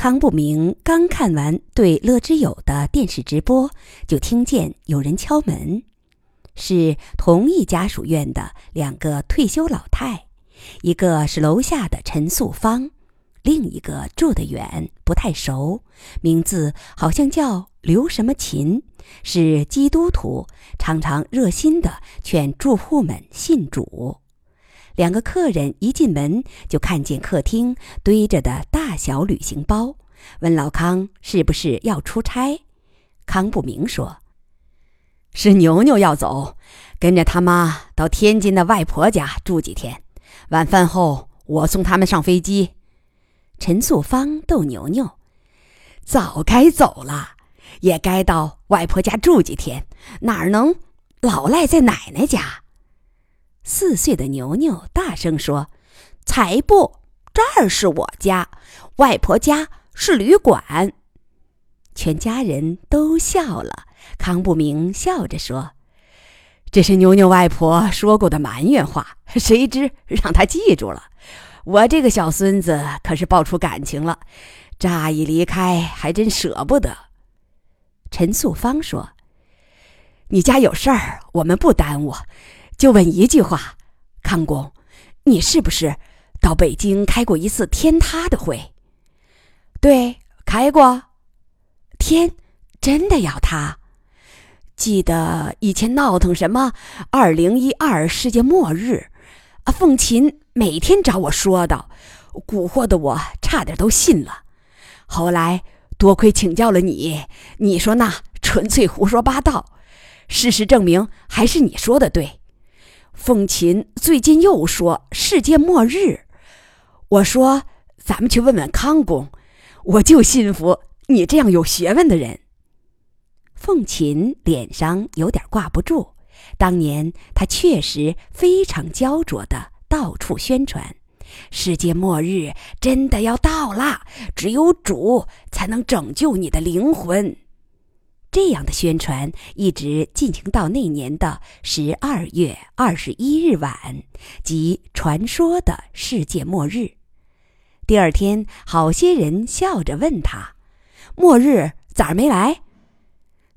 康不明刚看完对乐之友的电视直播，就听见有人敲门，是同一家属院的两个退休老太，一个是楼下的陈素芳，另一个住得远，不太熟，名字好像叫刘什么琴，是基督徒，常常热心的劝住户们信主。两个客人一进门就看见客厅堆着的大小旅行包，问老康是不是要出差。康不明说：“是牛牛要走，跟着他妈到天津的外婆家住几天，晚饭后我送他们上飞机。”陈素芳逗牛牛：“早该走了，也该到外婆家住几天，哪能老赖在奶奶家？”四岁的牛牛大声说：“才不！这儿是我家，外婆家是旅馆。”全家人都笑了。康不明笑着说：“这是牛牛外婆说过的埋怨话，谁知让他记住了。我这个小孙子可是爆出感情了，乍一离开还真舍不得。”陈素芳说：“你家有事儿，我们不耽误。”就问一句话，康公，你是不是到北京开过一次天塌的会？对，开过。天真的要塌？记得以前闹腾什么二零一二世界末日，啊，凤琴每天找我说道，蛊惑的我差点都信了。后来多亏请教了你，你说那纯粹胡说八道。事实证明，还是你说的对。凤琴最近又说世界末日，我说咱们去问问康公，我就信服你这样有学问的人。凤琴脸上有点挂不住，当年他确实非常焦灼的到处宣传，世界末日真的要到啦，只有主才能拯救你的灵魂。这样的宣传一直进行到那年的十二月二十一日晚，即传说的世界末日。第二天，好些人笑着问他：“末日咋没来？”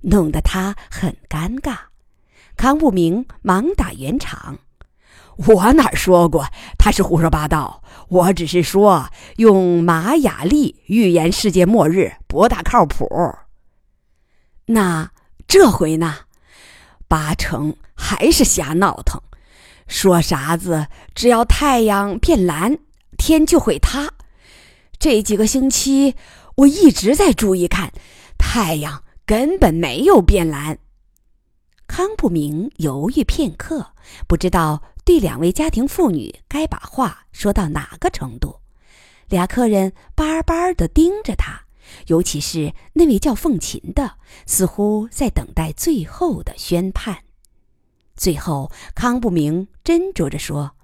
弄得他很尴尬。康不明忙打圆场：“我哪说过他是胡说八道？我只是说用玛雅历预言世界末日不大靠谱。”那这回呢？八成还是瞎闹腾，说啥子只要太阳变蓝，天就会塌。这几个星期我一直在注意看，太阳根本没有变蓝。康不明犹豫片刻，不知道对两位家庭妇女该把话说到哪个程度。俩客人巴巴地盯着他。尤其是那位叫凤琴的，似乎在等待最后的宣判。最后，康不明斟酌着说：“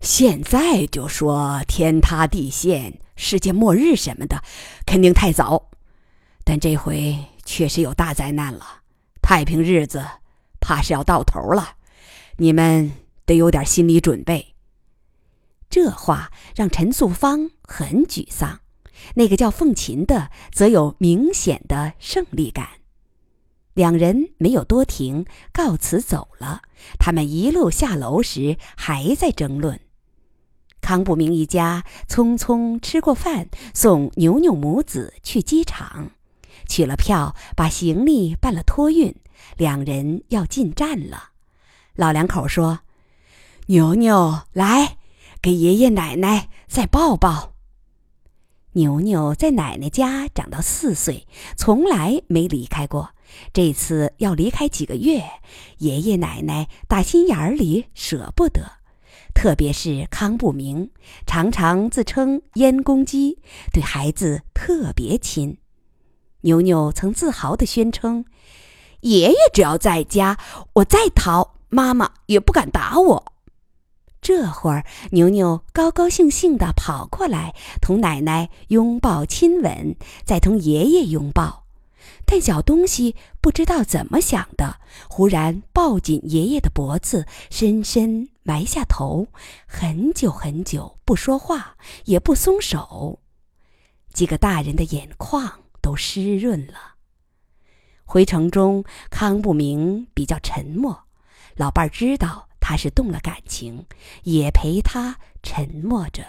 现在就说天塌地陷、世界末日什么的，肯定太早。但这回确实有大灾难了，太平日子怕是要到头了。你们得有点心理准备。”这话让陈素芳很沮丧。那个叫凤琴的，则有明显的胜利感。两人没有多停，告辞走了。他们一路下楼时，还在争论。康不明一家匆匆吃过饭，送牛牛母子去机场，取了票，把行李办了托运。两人要进站了。老两口说：“牛牛，来，给爷爷奶奶再抱抱。”牛牛在奶奶家长到四岁，从来没离开过。这次要离开几个月，爷爷奶奶打心眼里舍不得。特别是康不明，常常自称燕公鸡，对孩子特别亲。牛牛曾自豪地宣称：“爷爷只要在家，我再逃，妈妈也不敢打我。”这会儿，牛牛高高兴兴地跑过来，同奶奶拥抱亲吻，再同爷爷拥抱。但小东西不知道怎么想的，忽然抱紧爷爷的脖子，深深埋下头，很久很久不说话，也不松手。几个大人的眼眶都湿润了。回城中，康不明比较沉默，老伴儿知道他是动了感情，也陪他沉默着。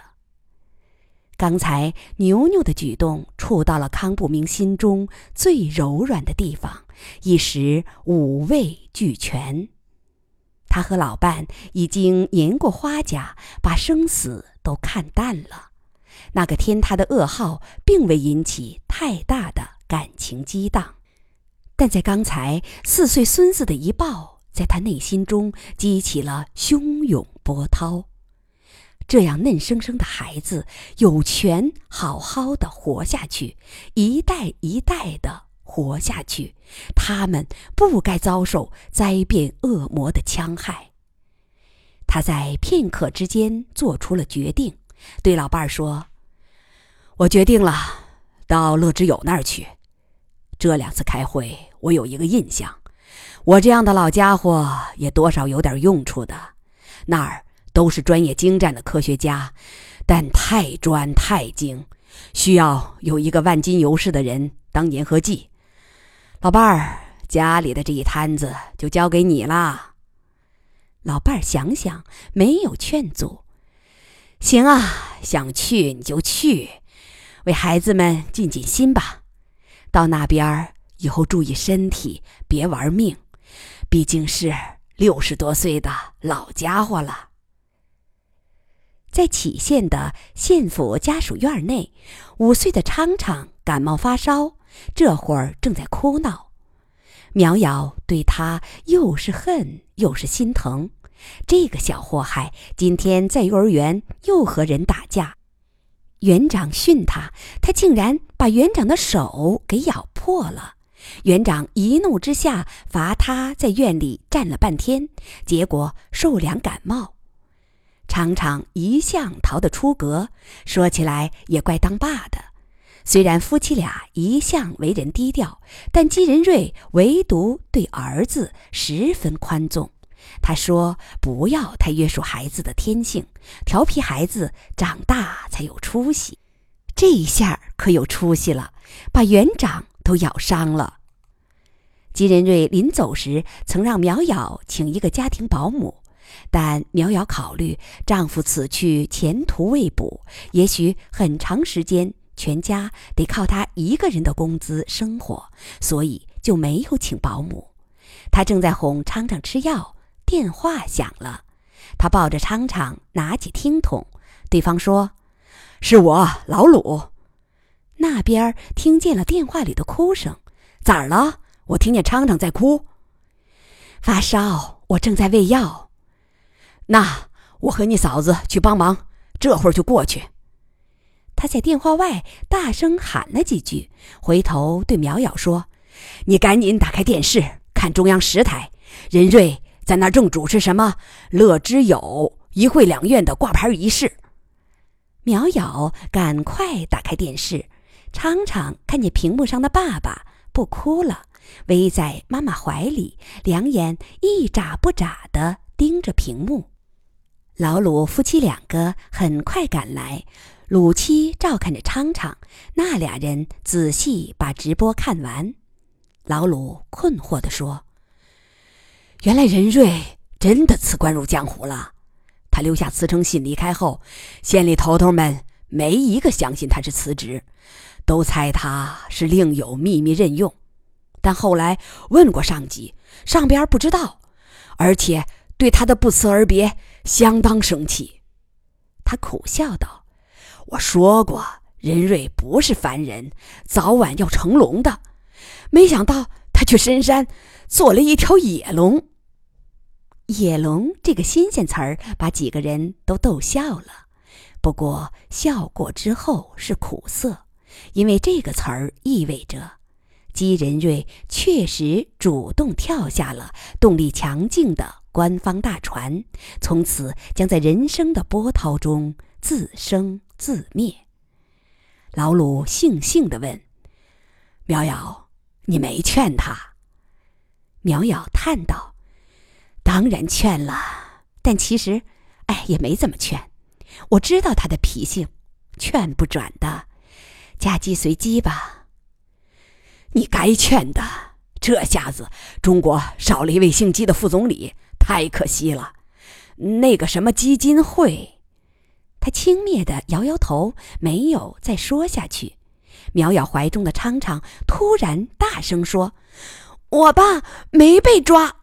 刚才牛牛的举动触到了康不明心中最柔软的地方，一时五味俱全。他和老伴已经年过花甲，把生死都看淡了。那个天塌的噩耗，并未引起太大的感情激荡，但在刚才四岁孙子的一抱，在他内心中激起了汹涌波涛。这样嫩生生的孩子，有权好好的活下去，一代一代的活下去。他们不该遭受灾变恶魔的戕害。他在片刻之间做出了决定，对老伴儿说。我决定了，到乐之友那儿去。这两次开会，我有一个印象，我这样的老家伙也多少有点用处的。那儿都是专业精湛的科学家，但太专太精，需要有一个万金油似的人当粘合剂。老伴儿，家里的这一摊子就交给你啦。老伴儿想想，没有劝阻。行啊，想去你就去。为孩子们尽尽心吧，到那边以后注意身体，别玩命。毕竟是六十多岁的老家伙了。在杞县的县府家属院内，五岁的昌昌感冒发烧，这会儿正在哭闹。苗瑶对他又是恨又是心疼，这个小祸害今天在幼儿园又和人打架。园长训他，他竟然把园长的手给咬破了。园长一怒之下罚他在院里站了半天，结果受凉感冒。常常一向逃得出格，说起来也怪当爸的。虽然夫妻俩一向为人低调，但姬仁瑞唯独对儿子十分宽纵。他说：“不要太约束孩子的天性，调皮孩子长大才有出息。”这一下可有出息了，把园长都咬伤了。吉仁瑞临走时曾让苗瑶请一个家庭保姆，但苗瑶考虑丈夫此去前途未卜，也许很长时间全家得靠她一个人的工资生活，所以就没有请保姆。她正在哄昌昌吃药。电话响了，她抱着昌昌，拿起听筒，对方说：“是我老鲁。”那边听见了电话里的哭声，咋了？我听见昌昌在哭。发烧，我正在喂药。那我和你嫂子去帮忙，这会儿就过去。他在电话外大声喊了几句，回头对苗瑶说：“你赶紧打开电视，看中央十台，任瑞。”在那正主持什么乐之友一会两院的挂牌仪式。苗瑶赶快打开电视，昌昌看见屏幕上的爸爸不哭了，偎在妈妈怀里，两眼一眨不眨地盯着屏幕。老鲁夫妻两个很快赶来，鲁七照看着昌昌，那俩人仔细把直播看完。老鲁困惑地说。原来任瑞真的辞官入江湖了。他留下辞呈信离开后，县里头头们没一个相信他是辞职，都猜他是另有秘密任用。但后来问过上级，上边不知道，而且对他的不辞而别相当生气。他苦笑道：“我说过，任瑞不是凡人，早晚要成龙的。没想到他去深山做了一条野龙。”野龙这个新鲜词儿把几个人都逗笑了，不过笑过之后是苦涩，因为这个词儿意味着姬仁瑞确实主动跳下了动力强劲的官方大船，从此将在人生的波涛中自生自灭。老鲁悻悻地问：“苗瑶，你没劝他？”苗瑶叹道。当然劝了，但其实，哎，也没怎么劝。我知道他的脾性，劝不转的。嫁鸡随鸡吧。你该劝的，这下子中国少了一位姓姬的副总理，太可惜了。那个什么基金会，他轻蔑的摇摇头，没有再说下去。苗瑶怀中的昌昌突然大声说：“我爸没被抓。”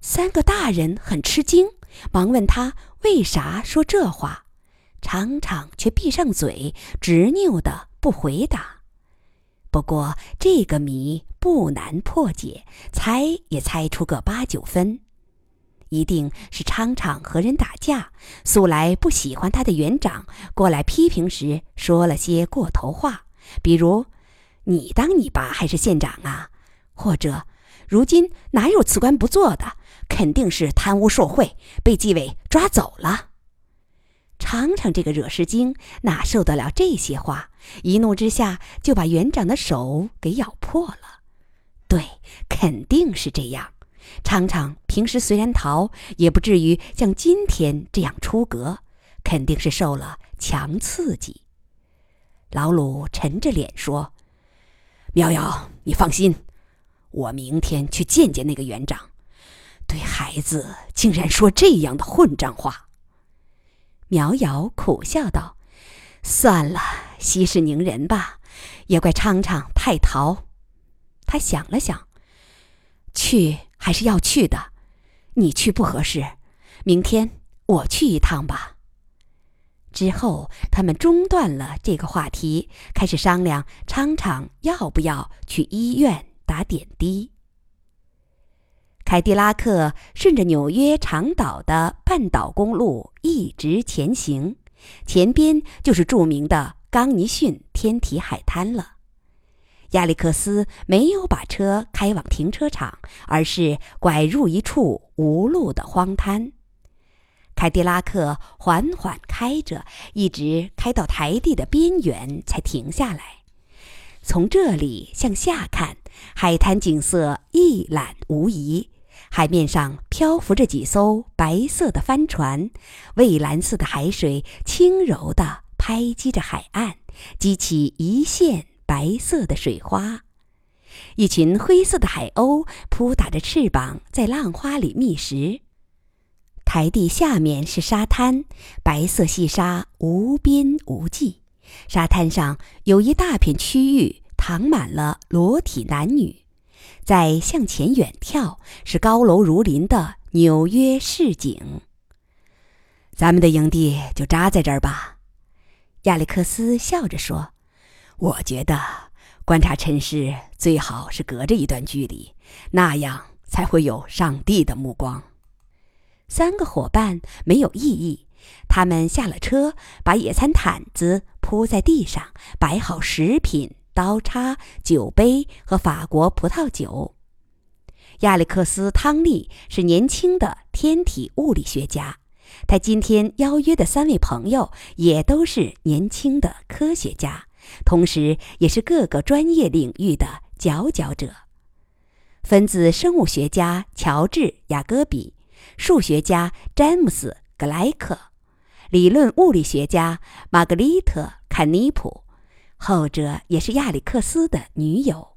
三个大人很吃惊，忙问他为啥说这话。昌昌却闭上嘴，执拗的不回答。不过这个谜不难破解，猜也猜出个八九分。一定是昌昌和人打架，素来不喜欢他的园长过来批评时说了些过头话，比如“你当你爸还是县长啊”，或者“如今哪有辞官不做的，肯定是贪污受贿被纪委抓走了”。昌昌这个惹事精哪受得了这些话？一怒之下就把园长的手给咬破了。对，肯定是这样。昌昌平时虽然淘，也不至于像今天这样出格，肯定是受了强刺激。老鲁沉着脸说：“苗瑶，你放心，我明天去见见那个园长。对孩子竟然说这样的混账话。”苗瑶苦笑道：“算了，息事宁人吧。也怪昌昌太淘。”他想了想，去。还是要去的，你去不合适，明天我去一趟吧。之后，他们中断了这个话题，开始商量昌昌要不要去医院打点滴。凯迪拉克顺着纽约长岛的半岛公路一直前行，前边就是著名的冈尼逊天体海滩了。亚历克斯没有把车开往停车场，而是拐入一处无路的荒滩。凯迪拉克缓缓开着，一直开到台地的边缘才停下来。从这里向下看，海滩景色一览无遗。海面上漂浮着几艘白色的帆船，蔚蓝色的海水轻柔地拍击着海岸，激起一线。白色的水花，一群灰色的海鸥扑打着翅膀，在浪花里觅食。台地下面是沙滩，白色细沙无边无际。沙滩上有一大片区域躺满了裸体男女。再向前远眺，是高楼如林的纽约市景。咱们的营地就扎在这儿吧，亚历克斯笑着说。我觉得观察尘世最好是隔着一段距离，那样才会有上帝的目光。三个伙伴没有异议，他们下了车，把野餐毯子铺在地上，摆好食品、刀叉、酒杯和法国葡萄酒。亚历克斯·汤利是年轻的天体物理学家，他今天邀约的三位朋友也都是年轻的科学家。同时，也是各个专业领域的佼佼者。分子生物学家乔治·雅戈比，数学家詹姆斯·格莱克，理论物理学家玛格丽特·坎尼普，后者也是亚历克斯的女友。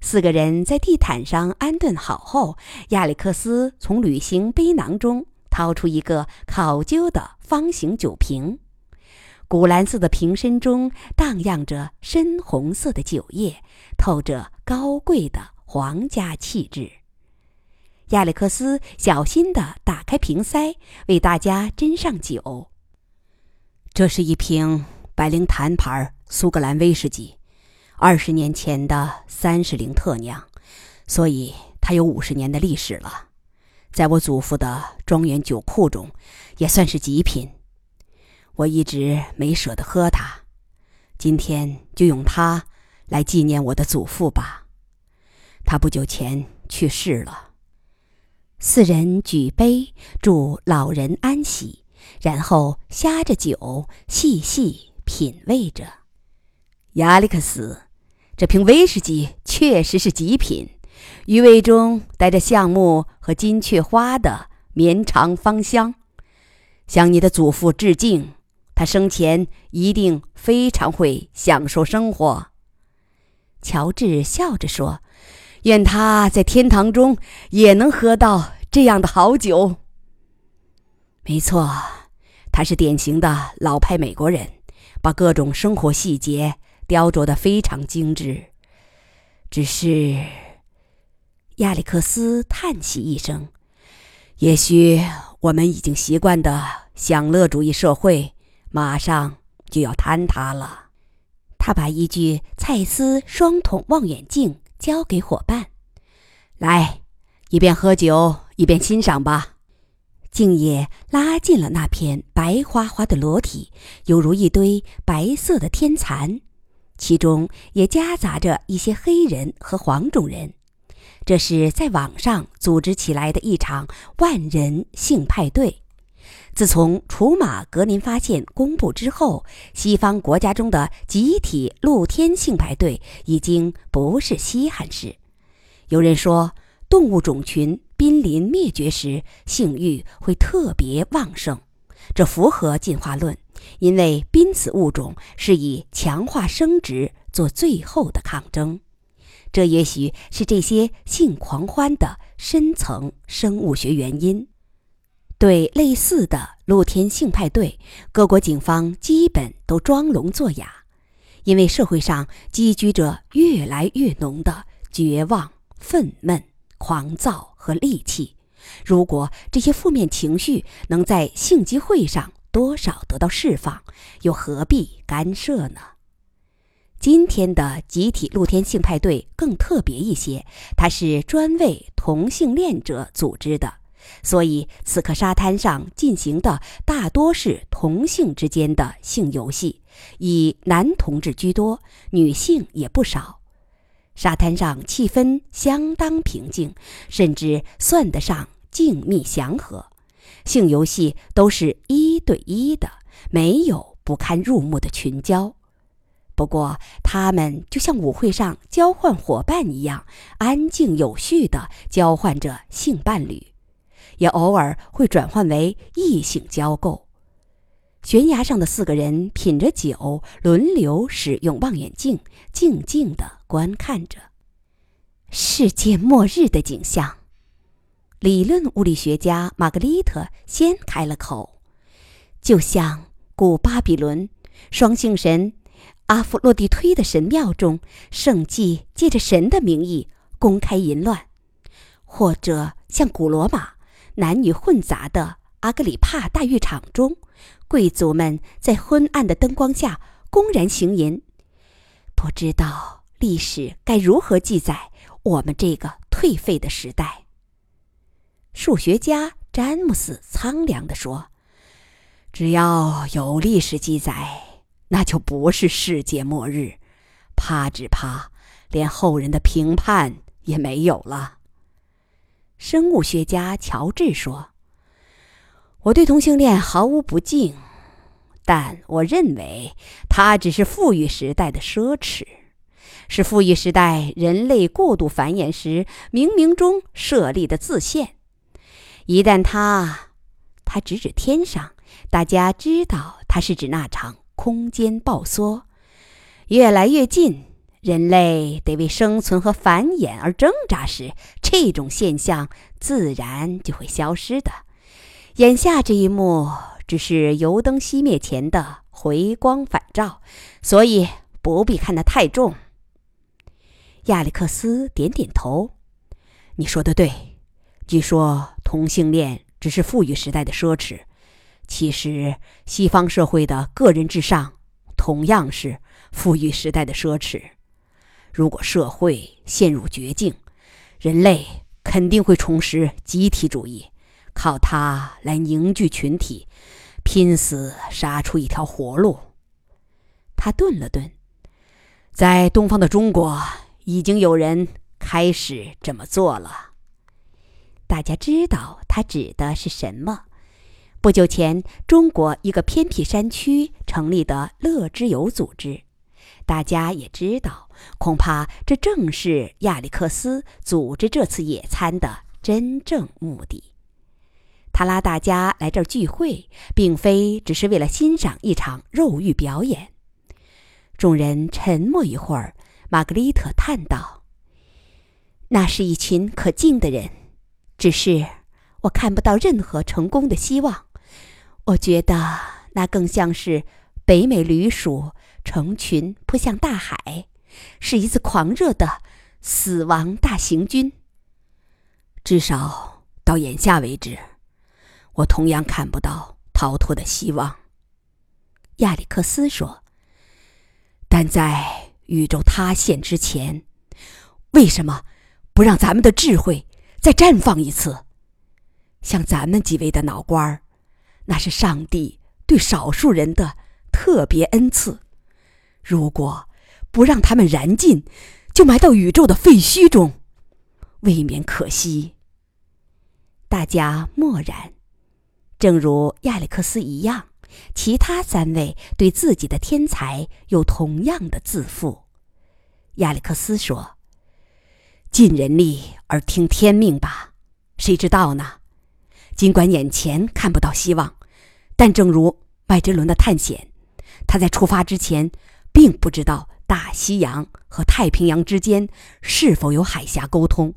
四个人在地毯上安顿好后，亚历克斯从旅行背囊中掏出一个考究的方形酒瓶。古蓝色的瓶身中荡漾着深红色的酒液，透着高贵的皇家气质。亚历克斯小心地打开瓶塞，为大家斟上酒。这是一瓶白灵坛牌苏格兰威士忌，二十年前的三十龄特酿，所以它有五十年的历史了，在我祖父的庄园酒库中，也算是极品。我一直没舍得喝它，今天就用它来纪念我的祖父吧。他不久前去世了。四人举杯祝老人安息，然后呷着酒，细细品味着。亚历克斯，这瓶威士忌确实是极品，余味中带着橡木和金雀花的绵长芳香。向你的祖父致敬。他生前一定非常会享受生活。乔治笑着说：“愿他在天堂中也能喝到这样的好酒。”没错，他是典型的老派美国人，把各种生活细节雕琢得非常精致。只是，亚历克斯叹息一声：“也许我们已经习惯的享乐主义社会，马上就要坍塌了。”他把一具蔡司双筒望远镜交给伙伴：“来，一边喝酒一边欣赏吧。”竟也拉近了那片白花花的裸体，犹如一堆白色的天蚕，其中也夹杂着一些黑人和黄种人。这是在网上组织起来的一场万人性派对。自从楚马格林发现公布之后，西方国家中的集体露天性派对已经不是稀罕事。有人说，动物种群。濒临灭绝时，性欲会特别旺盛，这符合进化论，因为濒死物种是以强化生殖做最后的抗争。这也许是这些性狂欢的深层生物学原因。对类似的露天性派对，各国警方基本都装聋作哑，因为社会上积聚着越来越浓的绝望、愤懑。狂躁和戾气，如果这些负面情绪能在性集会上多少得到释放，又何必干涉呢？今天的集体露天性派对更特别一些，它是专为同性恋者组织的，所以此刻沙滩上进行的大多是同性之间的性游戏，以男同志居多，女性也不少。沙滩上气氛相当平静，甚至算得上静谧祥和。性游戏都是一对一的，没有不堪入目的群交。不过，他们就像舞会上交换伙伴一样，安静有序地交换着性伴侣，也偶尔会转换为异性交媾。悬崖上的四个人品着酒，轮流使用望远镜，静静地观看着世界末日的景象。理论物理学家玛格丽特先开了口：“就像古巴比伦双性神阿弗洛狄忒的神庙中，圣妓借着神的名义公开淫乱；或者像古罗马男女混杂的阿格里帕大浴场中。”贵族们在昏暗的灯光下公然行淫，不知道历史该如何记载我们这个颓废的时代。数学家詹姆斯苍凉地说：“只要有历史记载，那就不是世界末日，怕只怕连后人的评判也没有了。”生物学家乔治说。我对同性恋毫无不敬，但我认为它只是富裕时代的奢侈，是富裕时代人类过度繁衍时冥冥中设立的自限。一旦它，它直指天上，大家知道它是指那场空间爆缩，越来越近，人类得为生存和繁衍而挣扎时，这种现象自然就会消失的。眼下这一幕只是油灯熄灭前的回光返照，所以不必看得太重。亚历克斯点点头：“你说的对。据说同性恋只是富裕时代的奢侈，其实西方社会的个人至上同样是富裕时代的奢侈。如果社会陷入绝境，人类肯定会重拾集体主义。”靠它来凝聚群体，拼死杀出一条活路。他顿了顿，在东方的中国，已经有人开始这么做了。大家知道他指的是什么？不久前，中国一个偏僻山区成立的乐之友组织。大家也知道，恐怕这正是亚历克斯组织这次野餐的真正目的。他拉大家来这儿聚会，并非只是为了欣赏一场肉欲表演。众人沉默一会儿，玛格丽特叹道：“那是一群可敬的人，只是我看不到任何成功的希望。我觉得那更像是北美驴鼠成群扑向大海，是一次狂热的死亡大行军。至少到眼下为止，我同样看不到逃脱的希望。”亚历克斯说。但在宇宙塌陷之前，为什么不让咱们的智慧再绽放一次？像咱们几位的脑瓜儿，那是上帝对少数人的特别恩赐。如果不让他们燃尽，就埋到宇宙的废墟中，未免可惜。大家默然，正如亚历克斯一样。其他三位对自己的天才有同样的自负。亚历克斯说：“尽人力而听天命吧，谁知道呢？尽管眼前看不到希望，但正如麦哲伦的探险，他在出发之前并不知道大西洋和太平洋之间是否有海峡沟通。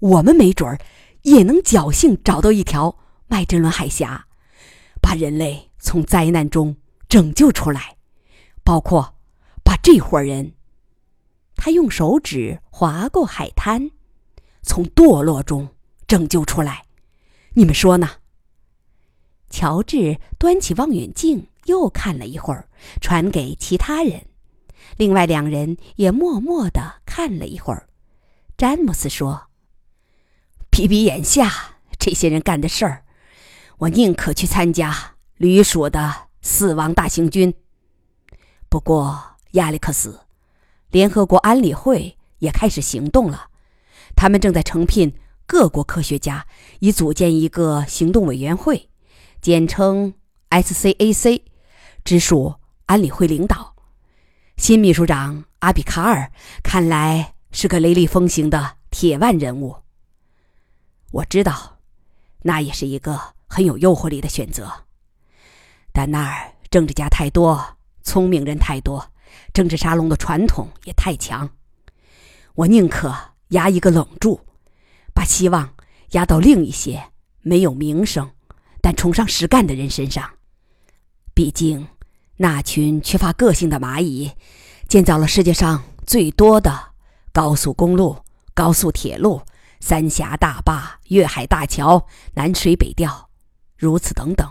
我们没准儿也能侥幸找到一条麦哲伦海峡，把人类。”从灾难中拯救出来，包括把这伙人，他用手指划过海滩，从堕落中拯救出来。你们说呢？乔治端起望远镜又看了一会儿，传给其他人。另外两人也默默的看了一会儿。詹姆斯说：“比比眼下这些人干的事儿，我宁可去参加。”旅属的死亡大行军。不过，亚历克斯，联合国安理会也开始行动了。他们正在诚聘各国科学家，以组建一个行动委员会，简称 SCAC，直属安理会领导。新秘书长阿比卡尔看来是个雷厉风行的铁腕人物。我知道，那也是一个很有诱惑力的选择。但那儿政治家太多，聪明人太多，政治沙龙的传统也太强。我宁可压一个冷住，把希望压到另一些没有名声但崇尚实干的人身上。毕竟，那群缺乏个性的蚂蚁，建造了世界上最多的高速公路、高速铁路、三峡大坝、粤海大桥、南水北调，如此等等。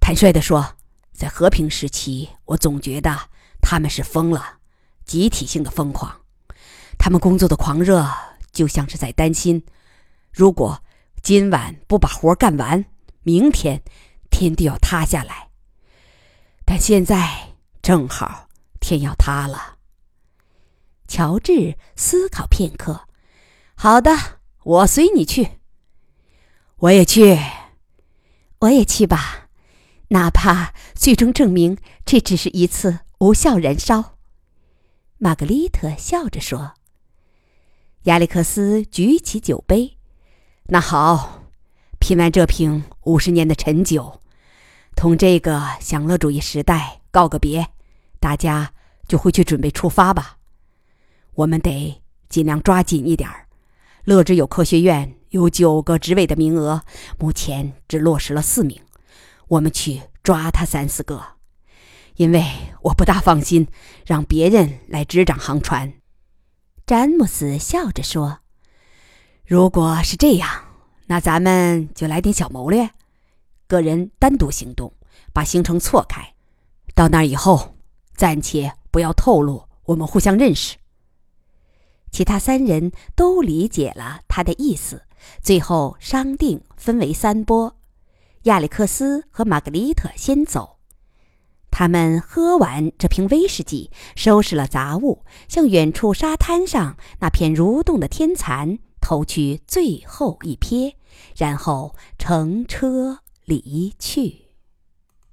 坦率地说，在和平时期，我总觉得他们是疯了，集体性的疯狂。他们工作的狂热，就像是在担心：如果今晚不把活干完，明天天地要塌下来。但现在正好天要塌了。乔治思考片刻：“好的，我随你去。我也去，我也去吧。”哪怕最终证明这只是一次无效燃烧，玛格丽特笑着说。亚历克斯举起酒杯，那好，品完这瓶五十年的陈酒，同这个享乐主义时代告个别，大家就回去准备出发吧。我们得尽量抓紧一点儿。乐之友科学院有九个职位的名额，目前只落实了四名。我们去抓他三四个，因为我不大放心让别人来执掌航船。詹姆斯笑着说：“如果是这样，那咱们就来点小谋略，个人单独行动，把行程错开。到那儿以后，暂且不要透露我们互相认识。”其他三人都理解了他的意思，最后商定分为三波。亚历克斯和玛格丽特先走，他们喝完这瓶威士忌，收拾了杂物，向远处沙滩上那片蠕动的天蚕投去最后一瞥，然后乘车离去。